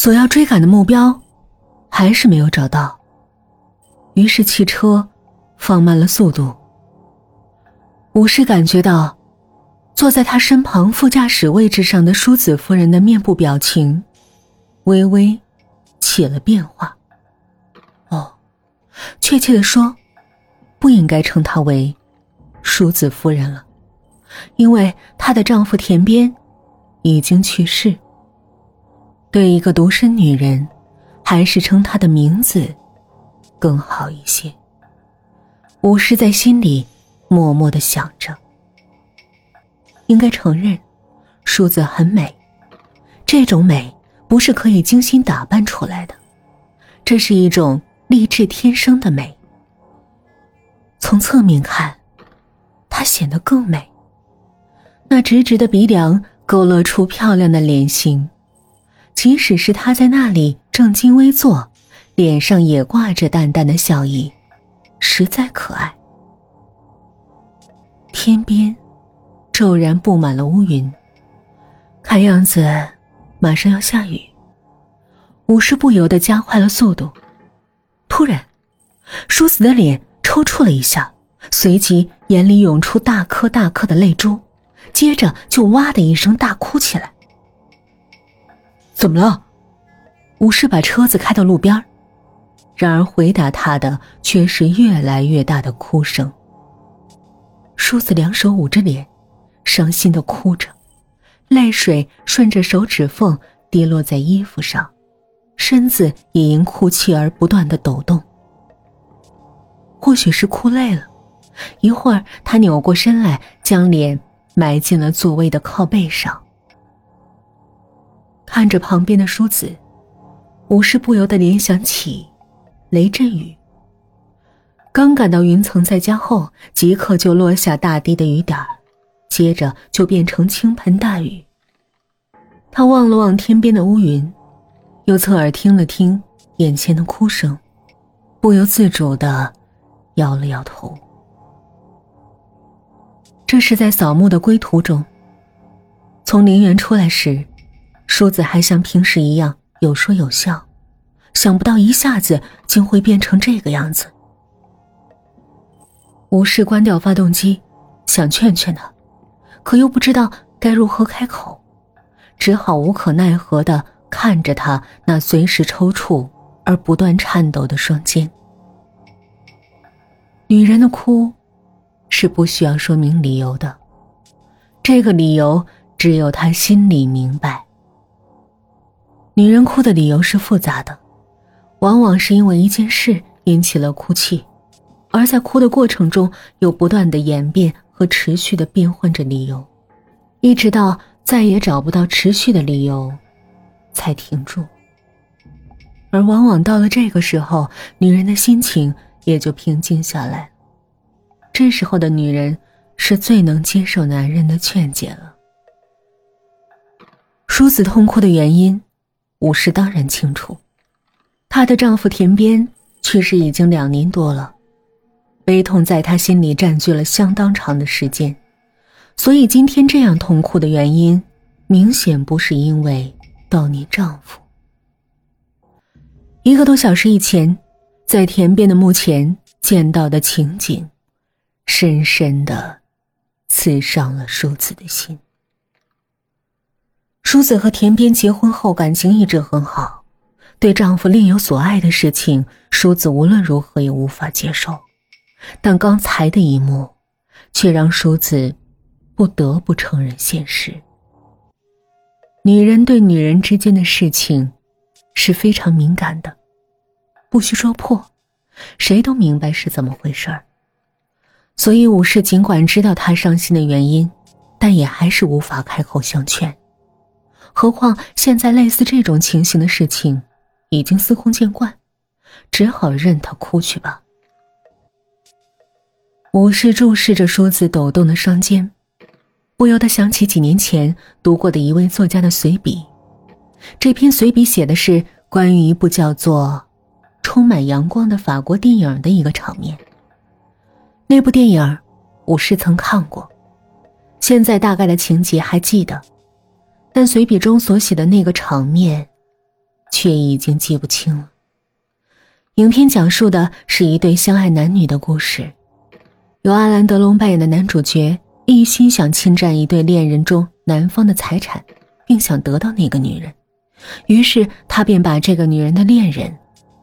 所要追赶的目标，还是没有找到。于是汽车放慢了速度。武士感觉到，坐在他身旁副驾驶位置上的淑子夫人的面部表情，微微起了变化。哦，确切的说，不应该称她为淑子夫人了，因为她的丈夫田边已经去世。对一个独身女人，还是称她的名字更好一些。武士在心里默默的想着。应该承认，梳子很美，这种美不是可以精心打扮出来的，这是一种励志天生的美。从侧面看，她显得更美。那直直的鼻梁勾勒出漂亮的脸型。即使是他在那里正襟危坐，脸上也挂着淡淡的笑意，实在可爱。天边骤然布满了乌云，看样子马上要下雨。武士不由得加快了速度。突然，淑子的脸抽搐了一下，随即眼里涌出大颗大颗的泪珠，接着就哇的一声大哭起来。怎么了？武士把车子开到路边然而回答他的却是越来越大的哭声。淑子两手捂着脸，伤心的哭着，泪水顺着手指缝滴落在衣服上，身子也因哭泣而不断的抖动。或许是哭累了，一会儿他扭过身来，将脸埋进了座位的靠背上。看着旁边的梳子，武士不由得联想起雷阵雨。刚赶到云层在家后，即刻就落下大滴的雨点儿，接着就变成倾盆大雨。他望了望天边的乌云，又侧耳听了听眼前的哭声，不由自主的摇了摇头。这是在扫墓的归途中，从陵园出来时。梳子还像平时一样有说有笑，想不到一下子竟会变成这个样子。吴氏关掉发动机，想劝劝他，可又不知道该如何开口，只好无可奈何的看着他那随时抽搐而不断颤抖的双肩。女人的哭，是不需要说明理由的，这个理由只有她心里明白。女人哭的理由是复杂的，往往是因为一件事引起了哭泣，而在哭的过程中又不断的演变和持续的变换着理由，一直到再也找不到持续的理由，才停住。而往往到了这个时候，女人的心情也就平静下来。这时候的女人是最能接受男人的劝解了。梳子痛哭的原因。武士当然清楚，她的丈夫田边去世已经两年多了，悲痛在她心里占据了相当长的时间，所以今天这样痛哭的原因，明显不是因为悼念丈夫。一个多小时以前，在田边的墓前见到的情景，深深的刺伤了淑子的心。淑子和田边结婚后，感情一直很好。对丈夫另有所爱的事情，淑子无论如何也无法接受。但刚才的一幕，却让淑子不得不承认现实。女人对女人之间的事情是非常敏感的，不需说破，谁都明白是怎么回事儿。所以武士尽管知道她伤心的原因，但也还是无法开口相劝。何况现在类似这种情形的事情，已经司空见惯，只好任他哭去吧。武士注视着梳子抖动的双肩，不由得想起几年前读过的一位作家的随笔。这篇随笔写的是关于一部叫做《充满阳光》的法国电影的一个场面。那部电影，武士曾看过，现在大概的情节还记得。但随笔中所写的那个场面，却已经记不清了。影片讲述的是一对相爱男女的故事，由阿兰·德龙扮演的男主角一心想侵占一对恋人中男方的财产，并想得到那个女人，于是他便把这个女人的恋人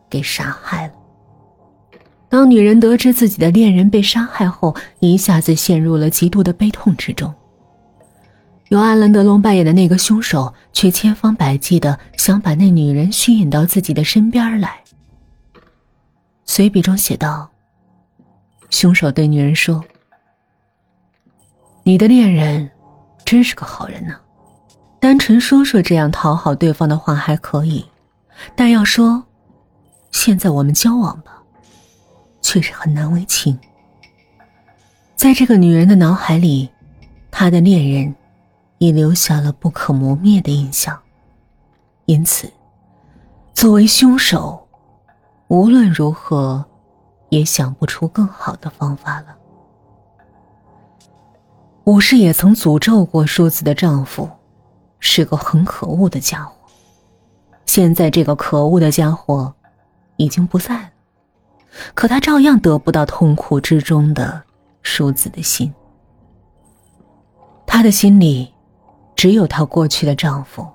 给杀害了。当女人得知自己的恋人被杀害后，一下子陷入了极度的悲痛之中。由阿兰·德龙扮演的那个凶手却千方百计的想把那女人吸引到自己的身边来。随笔中写道：“凶手对女人说：‘你的恋人真是个好人呢。单纯说说这样讨好对方的话还可以，但要说现在我们交往吧，却是很难为情。’在这个女人的脑海里，她的恋人。”已留下了不可磨灭的印象，因此，作为凶手，无论如何，也想不出更好的方法了。武士也曾诅咒过淑子的丈夫，是个很可恶的家伙。现在这个可恶的家伙已经不在了，可他照样得不到痛苦之中的淑子的心，他的心里。只有她过去的丈夫，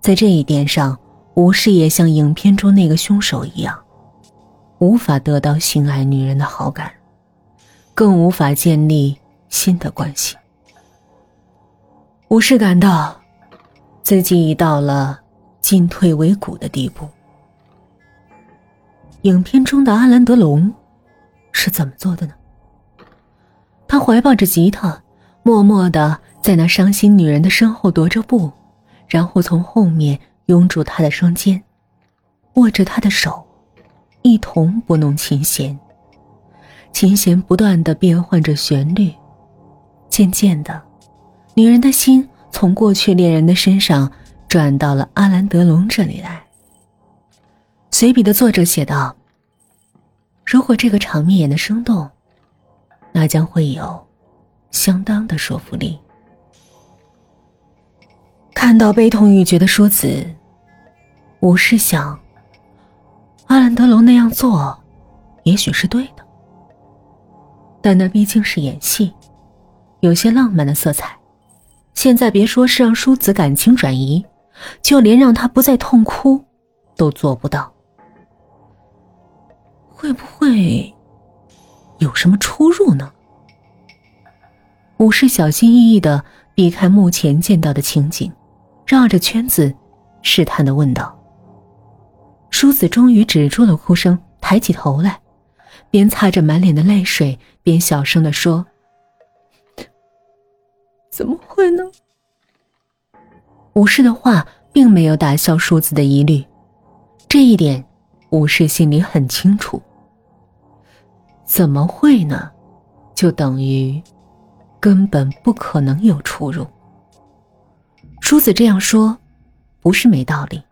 在这一点上，吴氏也像影片中那个凶手一样，无法得到心爱女人的好感，更无法建立新的关系。吴氏感到，自己已到了进退维谷的地步。影片中的阿兰德龙是怎么做的呢？他怀抱着吉他，默默的。在那伤心女人的身后踱着步，然后从后面拥住她的双肩，握着她的手，一同拨弄琴弦。琴弦不断的变换着旋律，渐渐的，女人的心从过去恋人的身上转到了阿兰德龙这里来。随笔的作者写道：“如果这个场面演的生动，那将会有相当的说服力。”看到悲痛欲绝的淑子，武士想，阿兰德龙那样做，也许是对的。但那毕竟是演戏，有些浪漫的色彩。现在别说是让淑子感情转移，就连让她不再痛哭，都做不到。会不会有什么出入呢？武士小心翼翼的避开目前见到的情景。绕着圈子，试探的问道：“淑子终于止住了哭声，抬起头来，边擦着满脸的泪水，边小声的说：‘怎么会呢？’武士的话并没有打消淑子的疑虑，这一点武士心里很清楚。怎么会呢？就等于根本不可能有出入。”淑子这样说，不是没道理。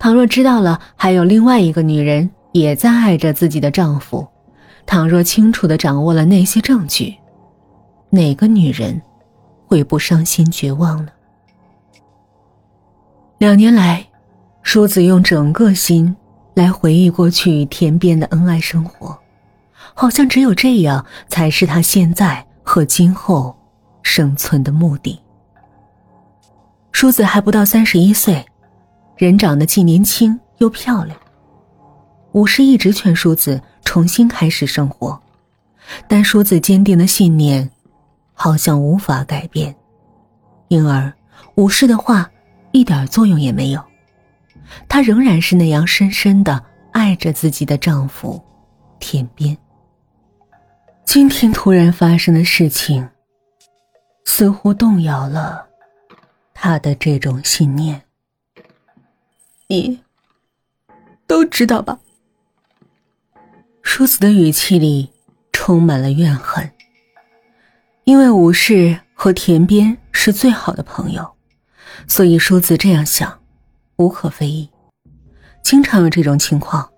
倘若知道了还有另外一个女人也在爱着自己的丈夫，倘若清楚的掌握了那些证据，哪个女人会不伤心绝望呢？两年来，淑子用整个心来回忆过去田边的恩爱生活，好像只有这样才是她现在和今后生存的目的。淑子还不到三十一岁，人长得既年轻又漂亮。武士一直劝淑子重新开始生活，但淑子坚定的信念好像无法改变，因而武士的话一点作用也没有。她仍然是那样深深的爱着自己的丈夫田边。今天突然发生的事情，似乎动摇了。他的这种信念，你都知道吧？淑子的语气里充满了怨恨。因为武士和田边是最好的朋友，所以淑子这样想，无可非议。经常有这种情况：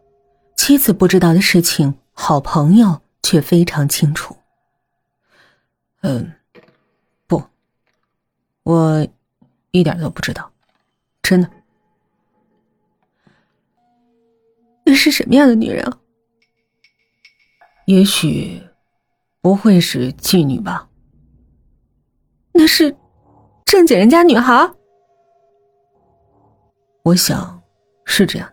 妻子不知道的事情，好朋友却非常清楚。嗯，不，我。一点都不知道，真的。那是什么样的女人？也许不会是妓女吧？那是正经人家女孩？我想是这样。